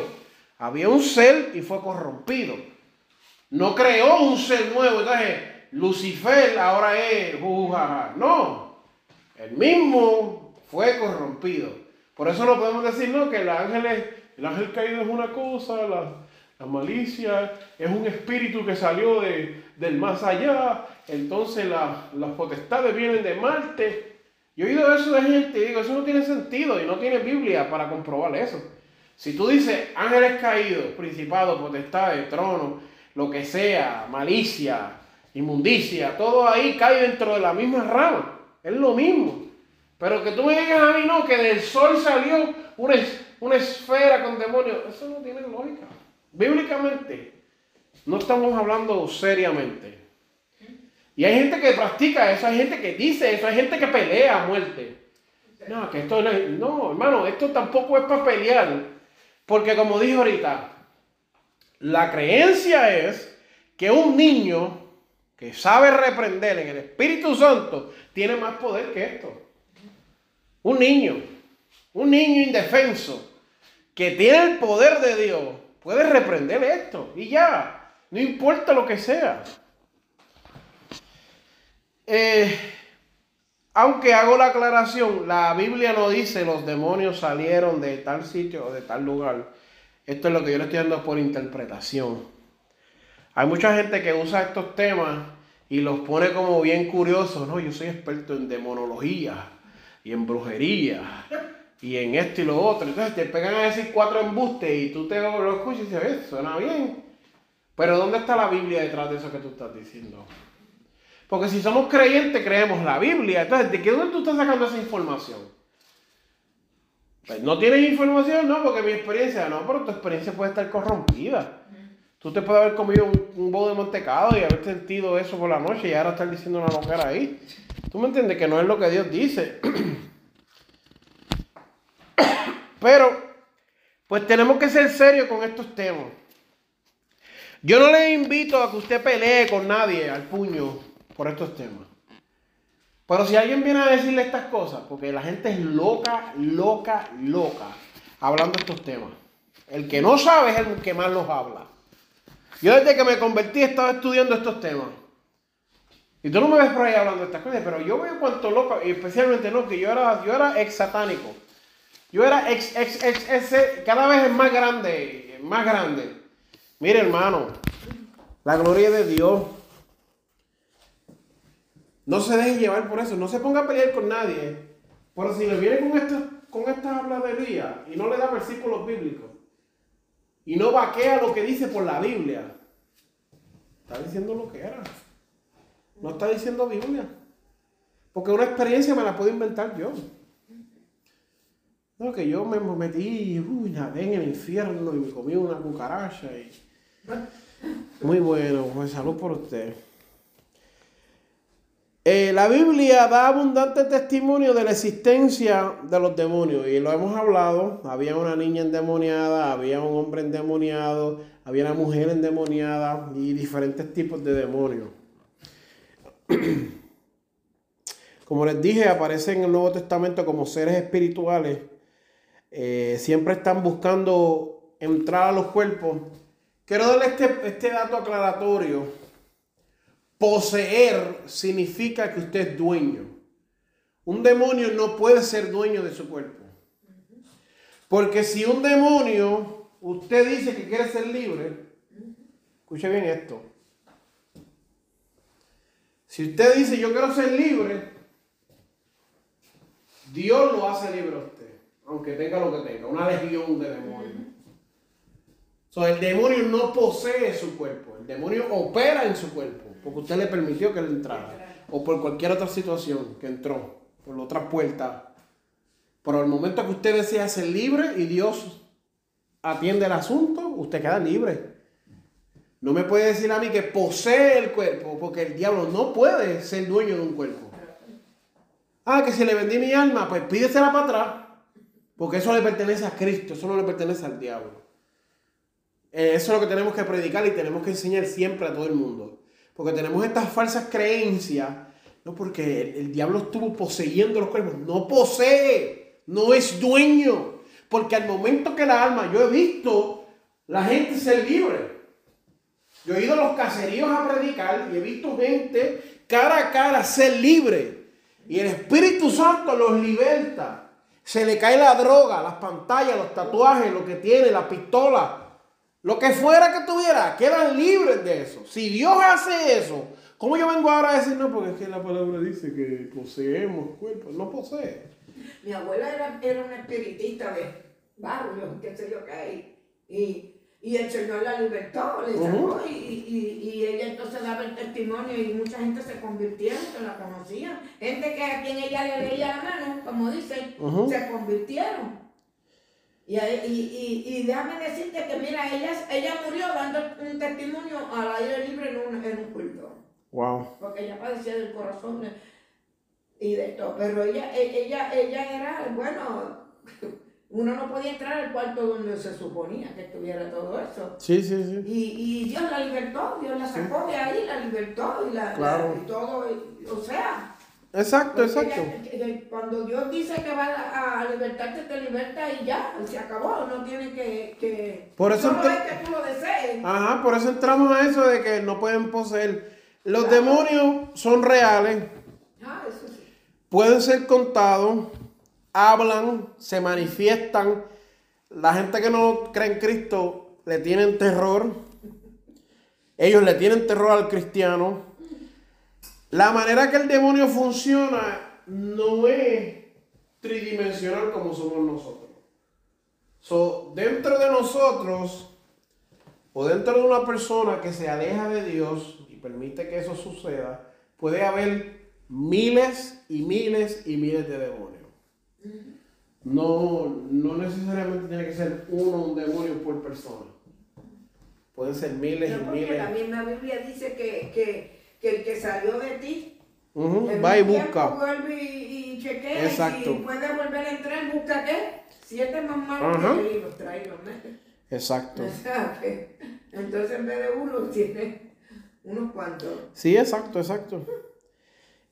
Había un ser y fue corrompido. No creó un ser nuevo. Entonces, Lucifer ahora es jujaja. No, el mismo fue corrompido. Por eso no podemos decir no, que el ángel, el ángel caído es una cosa, la malicia es un espíritu que salió de, del más allá. Entonces la- las potestades vienen de Marte. Yo he oído eso de gente y digo, eso no tiene sentido y no tiene Biblia para comprobar eso. Si tú dices ángeles caídos, principados, potestades, trono, lo que sea, malicia, inmundicia, todo ahí cae dentro de la misma rama. Es lo mismo. Pero que tú me digas a mí, no, que del sol salió una, una esfera con demonios, eso no tiene lógica. Bíblicamente, no estamos hablando seriamente. Y hay gente que practica eso, hay gente que dice eso, hay gente que pelea a muerte. No, que esto no, es- no, hermano, esto tampoco es para pelear. Porque como dije ahorita, la creencia es que un niño que sabe reprender en el Espíritu Santo tiene más poder que esto. Un niño, un niño indefenso, que tiene el poder de Dios, puede reprender esto y ya, no importa lo que sea. Eh, aunque hago la aclaración, la Biblia no dice los demonios salieron de tal sitio o de tal lugar. Esto es lo que yo le estoy dando por interpretación. Hay mucha gente que usa estos temas y los pone como bien curiosos. No, yo soy experto en demonología y en brujería y en esto y lo otro. Entonces te pegan a decir cuatro embustes y tú te lo escuchas y dices, suena bien. Pero ¿dónde está la Biblia detrás de eso que tú estás diciendo? Porque si somos creyentes, creemos la Biblia. Entonces, ¿de qué dónde tú estás sacando esa información? Pues no tienes información, no, porque mi experiencia, no, pero tu experiencia puede estar corrompida. Tú te puedes haber comido un, un bodo de mantecado y haber sentido eso por la noche y ahora estar diciendo una loquera ahí. ¿Tú me entiendes? Que no es lo que Dios dice. Pero, pues tenemos que ser serios con estos temas. Yo no le invito a que usted pelee con nadie al puño por estos temas. Pero si alguien viene a decirle estas cosas, porque la gente es loca, loca, loca, hablando estos temas. El que no sabe es el que más los habla. Yo desde que me convertí he estado estudiando estos temas. Y tú no me ves por ahí hablando de estas cosas, pero yo veo cuánto loco, especialmente no, que yo era, yo era ex satánico. Yo era ex, ex, ex, cada vez es más grande, más grande. Mire hermano, la gloria de Dios. No se deje llevar por eso, no se ponga a pelear con nadie. Pero si le viene con esta, con esta habladería y no le da versículos bíblicos y no vaquea lo que dice por la Biblia, está diciendo lo que era. No está diciendo Biblia. Porque una experiencia me la puedo inventar yo. No, que yo me metí, uy, nadé en el infierno y me comí una cucaracha. Y... Muy bueno, pues salud por usted. Eh, la Biblia da abundante testimonio de la existencia de los demonios y lo hemos hablado. Había una niña endemoniada, había un hombre endemoniado, había una mujer endemoniada y diferentes tipos de demonios. Como les dije, aparecen en el Nuevo Testamento como seres espirituales. Eh, siempre están buscando entrar a los cuerpos. Quiero darle este, este dato aclaratorio. Poseer significa que usted es dueño. Un demonio no puede ser dueño de su cuerpo. Porque si un demonio, usted dice que quiere ser libre, escuche bien esto. Si usted dice yo quiero ser libre, Dios lo hace libre a usted, aunque tenga lo que tenga, una legión de demonios. So, el demonio no posee su cuerpo, el demonio opera en su cuerpo, porque usted le permitió que él entrara, o por cualquier otra situación que entró, por la otra puerta. Pero el momento que usted desea ser libre y Dios atiende el asunto, usted queda libre. No me puede decir a mí que posee el cuerpo, porque el diablo no puede ser dueño de un cuerpo. Ah, que si le vendí mi alma, pues pídesela para atrás, porque eso le pertenece a Cristo, eso no le pertenece al diablo. Eh, eso es lo que tenemos que predicar y tenemos que enseñar siempre a todo el mundo. Porque tenemos estas falsas creencias, no porque el, el diablo estuvo poseyendo los cuerpos, no posee, no es dueño. Porque al momento que la alma, yo he visto la gente ser libre. Yo he ido a los caseríos a predicar y he visto gente cara a cara ser libre. Y el Espíritu Santo los liberta. Se le cae la droga, las pantallas, los tatuajes, lo que tiene, la pistola. Lo que fuera que tuviera, quedan libres de eso. Si Dios hace eso, ¿cómo yo vengo ahora a decir no? Porque es que la palabra dice que poseemos cuerpos. No posee. Mi abuela era, era una espiritista de barrio, qué sé yo qué, y, y el Señor la libertó, le sacó, y, y, y ella entonces daba el testimonio y mucha gente se convirtieron, que la conocían. Gente que a quien ella le leía la mano, como dicen, se convirtieron. Y, y, y, y déjame decirte que, mira, ella, ella murió dando un testimonio al aire libre en un, en un culto Wow. porque ella padecía del corazón y de todo, pero ella, e- ella, ella era, bueno, uno no podía entrar al cuarto donde se suponía que estuviera todo eso. Sí, sí, sí. Y, y Dios la libertó, Dios la sacó de ahí, la libertó y, la, Claro. la- y todo, y- o sea, Exacto, exacto. ella- eh, cuando Dios dice que va a, a libertarte, te liberta y ya, se acabó. No tiene que. que Por eso te- es que tú lo desees. Ajá, por eso entramos a eso de que no pueden poseer. Los Claro. demonios son reales, Ah, eso sí. pueden ser contados, hablan, se manifiestan. La gente que no cree en Cristo le tienen terror. Ellos le tienen terror al cristiano. La manera que el demonio funciona no es tridimensional como somos nosotros. So, dentro de nosotros, o dentro de una persona que se aleja de Dios y permite que eso suceda, puede haber miles y miles y miles de demonios. No, no necesariamente tiene que ser uno un demonio por persona. Pueden ser miles No, y miles. la misma Biblia dice que, que, que el que salió de ti, Ujú, en Va y busca. Vuelve y, y chequea. Exacto. Y si puede volver a entrar, busca qué? Siete más malos que él y los trae los. Exacto. Entonces en vez de uno tiene unos cuantos. Sí, exacto, exacto.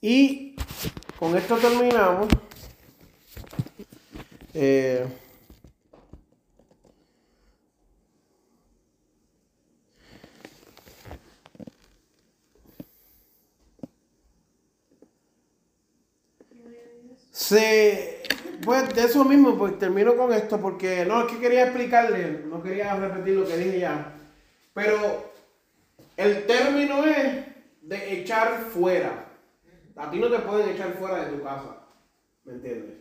Y con esto terminamos. Eh, se, pues de eso mismo, pues termino con esto porque no es que quería explicarle, no quería repetir lo que dije ya, pero el término es de echar fuera. A ti no te pueden echar fuera de tu casa, ¿me entiendes?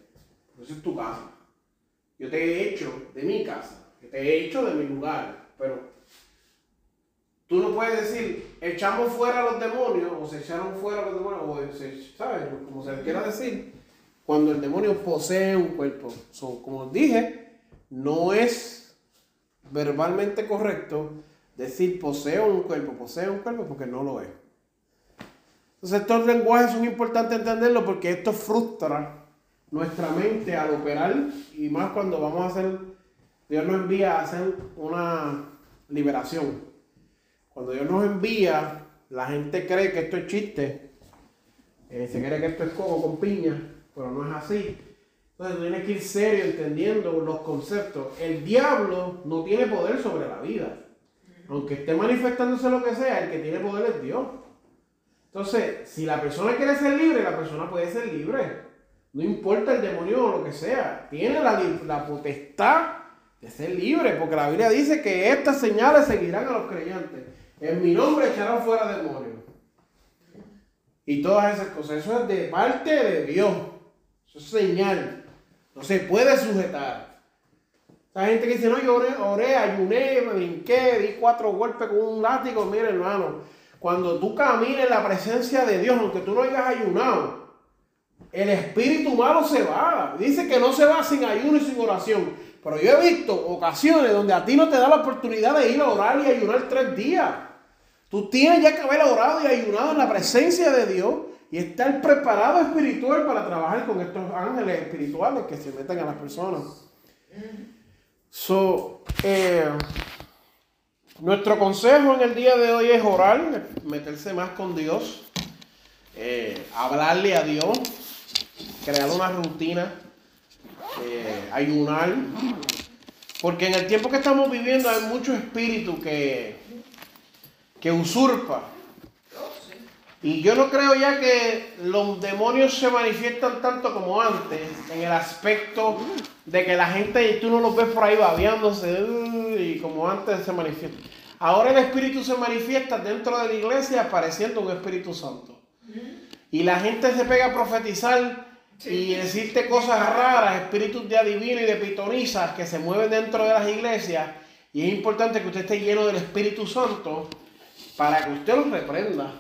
Porque esa es tu casa. Yo te he hecho de mi casa, yo te he hecho de mi lugar, pero tú no puedes decir, echamos fuera a los demonios, o se echaron fuera a los demonios, o se, ¿sabes? Como se quiera decir, cuando el demonio posee un cuerpo. So, como dije, no es verbalmente correcto decir posee un cuerpo, posee un cuerpo, porque no lo es. Entonces estos lenguajes son importantes entenderlo porque esto frustra nuestra mente al operar y más cuando vamos a hacer, Dios nos envía a hacer una liberación. Cuando Dios nos envía, la gente cree que esto es chiste, eh, se cree que esto es coco con piña, pero no es así. Entonces tienes que ir serio entendiendo los conceptos. El diablo no tiene poder sobre la vida. Aunque esté manifestándose lo que sea, el que tiene poder es Dios. Entonces, si la persona quiere ser libre, la persona puede ser libre. No importa el demonio o lo que sea. Tiene la, la potestad de ser libre, porque la Biblia dice que estas señales seguirán a los creyentes. En mi nombre echarán fuera demonios. Y todas esas cosas. Eso es de parte de Dios. Eso es señal. No se puede sujetar. Hay gente que dice, no, yo oré, oré, ayuné, me brinqué, di cuatro golpes con un látigo. Mire, hermano, cuando tú camines en la presencia de Dios, aunque tú no hayas ayunado, el espíritu malo se va. Dice que no se va sin ayuno y sin oración. Pero yo he visto ocasiones donde a ti no te da la oportunidad de ir a orar y ayunar tres días. Tú tienes ya que haber orado y ayunado en la presencia de Dios y estar preparado espiritual para trabajar con estos ángeles espirituales que se meten a las personas. So, eh, nuestro consejo en el día de hoy es orar, meterse más con Dios, eh, hablarle a Dios, crear una rutina, eh, ayunar, porque en el tiempo que estamos viviendo hay mucho espíritu que, que usurpa. Y yo no creo ya que los demonios se manifiestan tanto como antes, en el aspecto de que la gente, tú no los ves por ahí babeándose, y como antes se manifiesta. Ahora el Espíritu se manifiesta dentro de la iglesia pareciendo un Espíritu Santo. Y la gente se pega a profetizar y decirte cosas raras, espíritus de adivino y de pitonizas que se mueven dentro de las iglesias. Y es importante que usted esté lleno del Espíritu Santo para que usted los reprenda,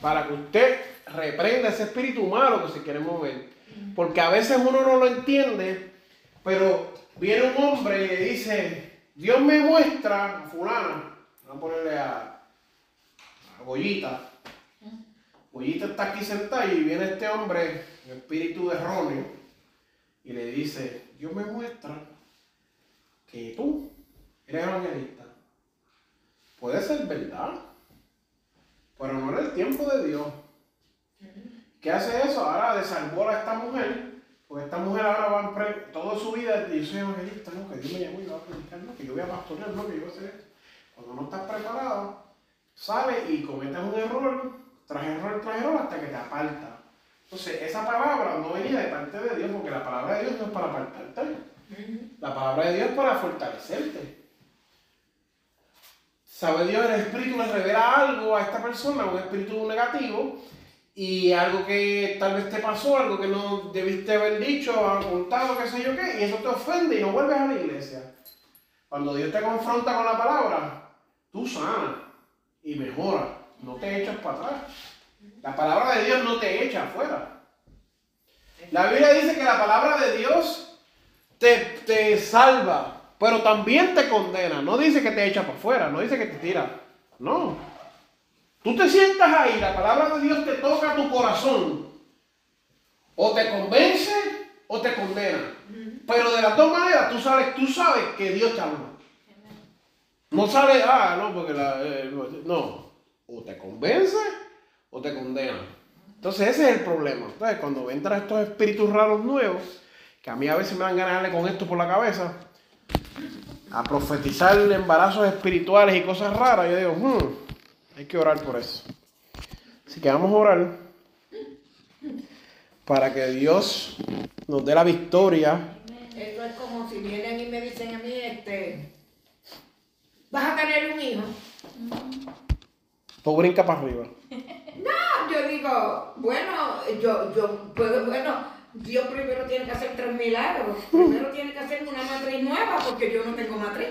para que usted reprenda ese espíritu malo que se quiere mover. Porque a veces uno no lo entiende, pero viene un hombre y le dice, Dios me muestra fulana, vamos a ponerle a, a Goyita. Goyita está aquí sentada y viene este hombre, en espíritu erróneo, y le dice, Dios me muestra que tú eres evangelista. Puede ser verdad, pero no era el tiempo de Dios. ¿Qué hace eso? Ahora desarmó a esta mujer, porque esta mujer ahora va a toda su vida y yo soy evangelista, no, que Dios me llamó y va a predicar, no, que yo voy a pastorear, no, que yo voy a hacer esto. Cuando no estás preparado, sale y cometes un error, tras error, tras error, hasta que te aparta. Entonces, esa palabra no venía de parte de Dios, porque la palabra de Dios no es para apartarte. La palabra de Dios es para fortalecerte. Sabe Dios, el Espíritu le revela algo a esta persona, un espíritu negativo, y algo que tal vez te pasó, algo que no debiste haber dicho, contado, qué sé yo qué, y eso te ofende y no vuelves a la iglesia. Cuando Dios te confronta con la palabra, tú sanas y mejoras, no te echas para atrás. La palabra de Dios no te echa afuera. La Biblia dice que la palabra de Dios te, te salva, pero también te condena. No dice que te echa para afuera, no dice que te tira. No. Tú te sientas ahí, la palabra de Dios te toca tu corazón. O te convence o te condena. Pero de las dos maneras tú sabes, tú sabes que Dios te ama. No sale, ah, no, porque la, eh, no. O te convence o te condena. Entonces ese es el problema. Entonces cuando entran estos espíritus raros nuevos, que a mí a veces me dan ganas de darle con esto por la cabeza, a profetizar embarazos espirituales y cosas raras, yo digo, hmm, hay que orar por eso. Así que vamos a orar para que Dios nos dé la victoria. Eso es como si vienen y me dicen a mí, este, vas a tener un hijo. Tú brinca para arriba. No, yo digo, bueno, yo, yo, pues, bueno, Dios primero tiene que hacer tres milagros. Primero tiene que hacer una matriz nueva porque yo no tengo matriz.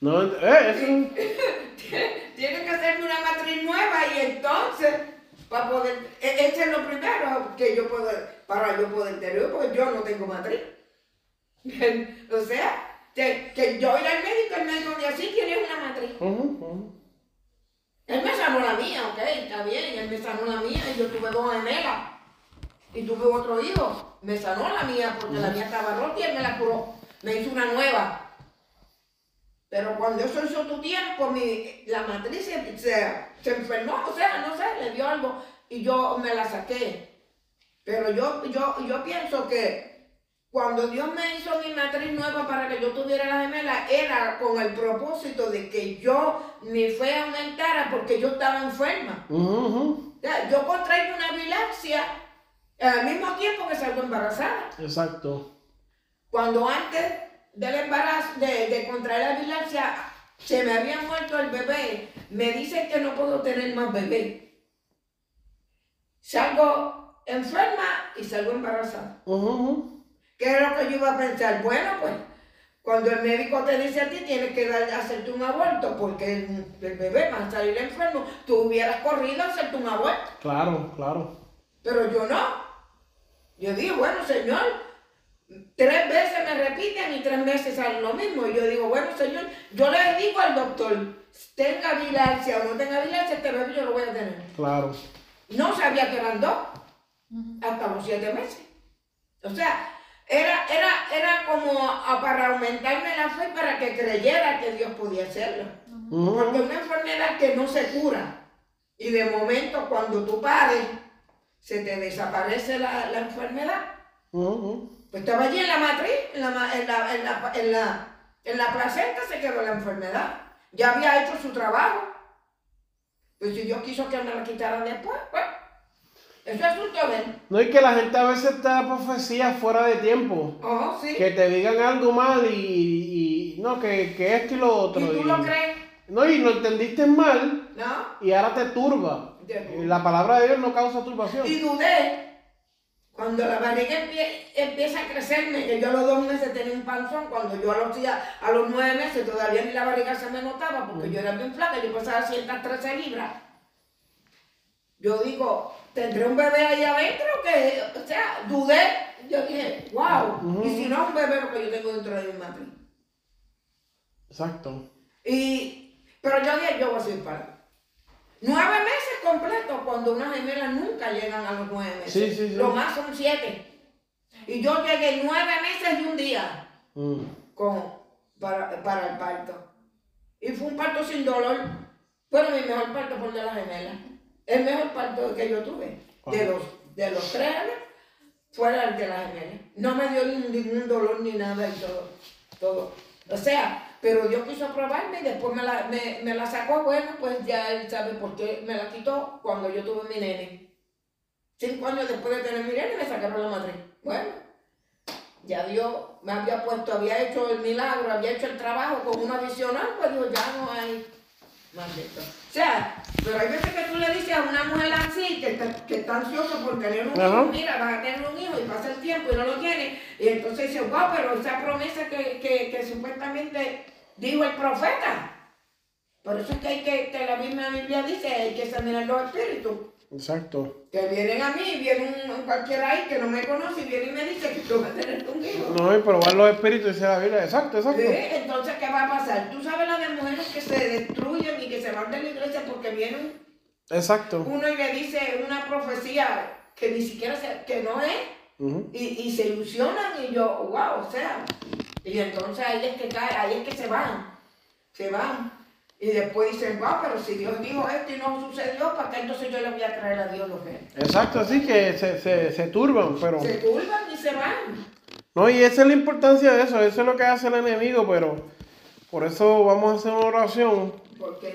No, eh, eso Tiene que hacerme una matriz nueva y entonces, para poder, e- ese es lo primero que yo puedo, para yo poder tener, porque yo no tengo matriz. o sea, que, que yo ir al médico, el médico me así tienes una matriz. Ujú. Él me sanó la mía, ok, está bien, él me sanó la mía y yo tuve dos gemelas. Y tuve otro hijo, me sanó la mía porque la mía estaba rota y él me la curó. Me hizo una nueva. Pero cuando eso hizo tu tiempo, mi, la matriz se, enfermó, o sea, no sé, le dio algo y yo me la saqué. Pero yo, yo, yo pienso que cuando Dios me hizo mi matriz nueva para que yo tuviera la gemela, era con el propósito de que yo mi fe aumentara porque yo estaba enferma. O sea, yo contraigo una bilaxia al mismo tiempo que salgo embarazada. Exacto. Cuando antes del embarazo, de, de contraer la bilaxia, se me había muerto el bebé, me dicen que no puedo tener más bebé. Salgo enferma y salgo embarazada. Ujú. ¿Qué es lo que yo iba a pensar? Bueno, pues, cuando el médico te dice a ti, tienes que dar, hacerte un aborto, porque el, el bebé va a salir enfermo, tú hubieras corrido a hacerte un aborto. Claro, claro. Pero yo no. Yo digo, bueno, señor, tres veces me repiten y tres veces sale lo mismo. Y yo digo, bueno, señor, yo le digo al doctor, tenga bilancia o no tenga bilancia, este bebé yo lo voy a tener. Claro. No sabía que eran dos, hasta los siete meses. O sea, era, era, era como a- para aumentarme la fe para que creyera que Dios podía hacerlo. Ujú. Porque es una enfermedad que no se cura. Y de momento, cuando tú pares, se te desaparece la, la enfermedad. Pues estaba allí en la matriz, en la, en la, en la, en la, en la placenta se quedó la enfermedad. Ya había hecho su trabajo. Pues si Dios quiso que me la quitaran después, pues, eso es. No, y que la gente a veces te da profecías fuera de tiempo. Oh, sí. Que te digan algo mal y, y- no, que, que esto y lo otro. ¿Y tú y- lo crees? No, y lo entendiste mal ¿No? y ahora te turba. Y La palabra de Dios no causa turbación. Y dudé. Cuando la barriga empie- empieza a crecerme, que yo a los dos meses tenía un panzón, cuando yo a los, días- a los nueve meses todavía ni la barriga se me notaba, porque yo era bien flaca, yo pesaba 113 libras. Yo digo, ¿tendré un bebé ahí adentro? Que, o sea, dudé. Yo dije, wow, y si no es un bebé lo que yo tengo dentro de mi matriz. Exacto. Y, pero yo dije, yo voy a ser padre. Nueve meses completos cuando unas gemelas nunca llegan a los nueve meses. Sí, sí, sí. Lo más son siete. Y yo llegué nueve meses y un día Mm. con, para, para el parto. Y fue un parto sin dolor. Bueno, mi mejor parto fue el de las gemelas. El mejor parto que yo tuve. de los, de los tres fuera el de la gemela. No me dio ningún dolor ni nada y todo, todo. O sea, pero Dios quiso probarme y después me la, me, me la sacó, bueno, pues ya él sabe por qué me la quitó cuando yo tuve mi nene. Cinco años después de tener mi nene me sacaron la madre. Bueno, ya Dios me había puesto, había hecho el milagro, había hecho el trabajo con una visión, pues dijo, ya no hay esto. O sea, pero hay veces que tú le dices a una mujer así, que está, que está ansiosa por tener un hijo, mira, vas a tener un hijo y pasa el tiempo y no lo tiene, y entonces dice, wow, pero esa promesa que, que, que supuestamente dijo el profeta. Por eso es que hay que, que la misma Biblia dice, hay que examinar los espíritus. Exacto. Que vienen a mí, viene un, cualquiera ahí que no me conoce y viene y me dice que tú vas a tener hijo. No, y probar los espíritus dice la Biblia. Exacto, exacto. Sí, entonces, ¿qué va a pasar? Tú sabes las de mujeres que se destruyen y que se van de la iglesia porque vienen Exacto. uno y le dice una profecía que ni siquiera se, que no es y, y se ilusionan y yo, wow, o sea, y entonces ahí es que cae, ahí es que se van, se van. Y después dicen, wow, pero si Dios dijo esto y no sucedió, ¿para qué entonces yo le voy a traer a Dios lo que Exacto, así que se, se, se turban, pero... Se turban y se van. No, y esa es la importancia de eso, eso es lo que hace el enemigo, pero por eso vamos a hacer una oración. Porque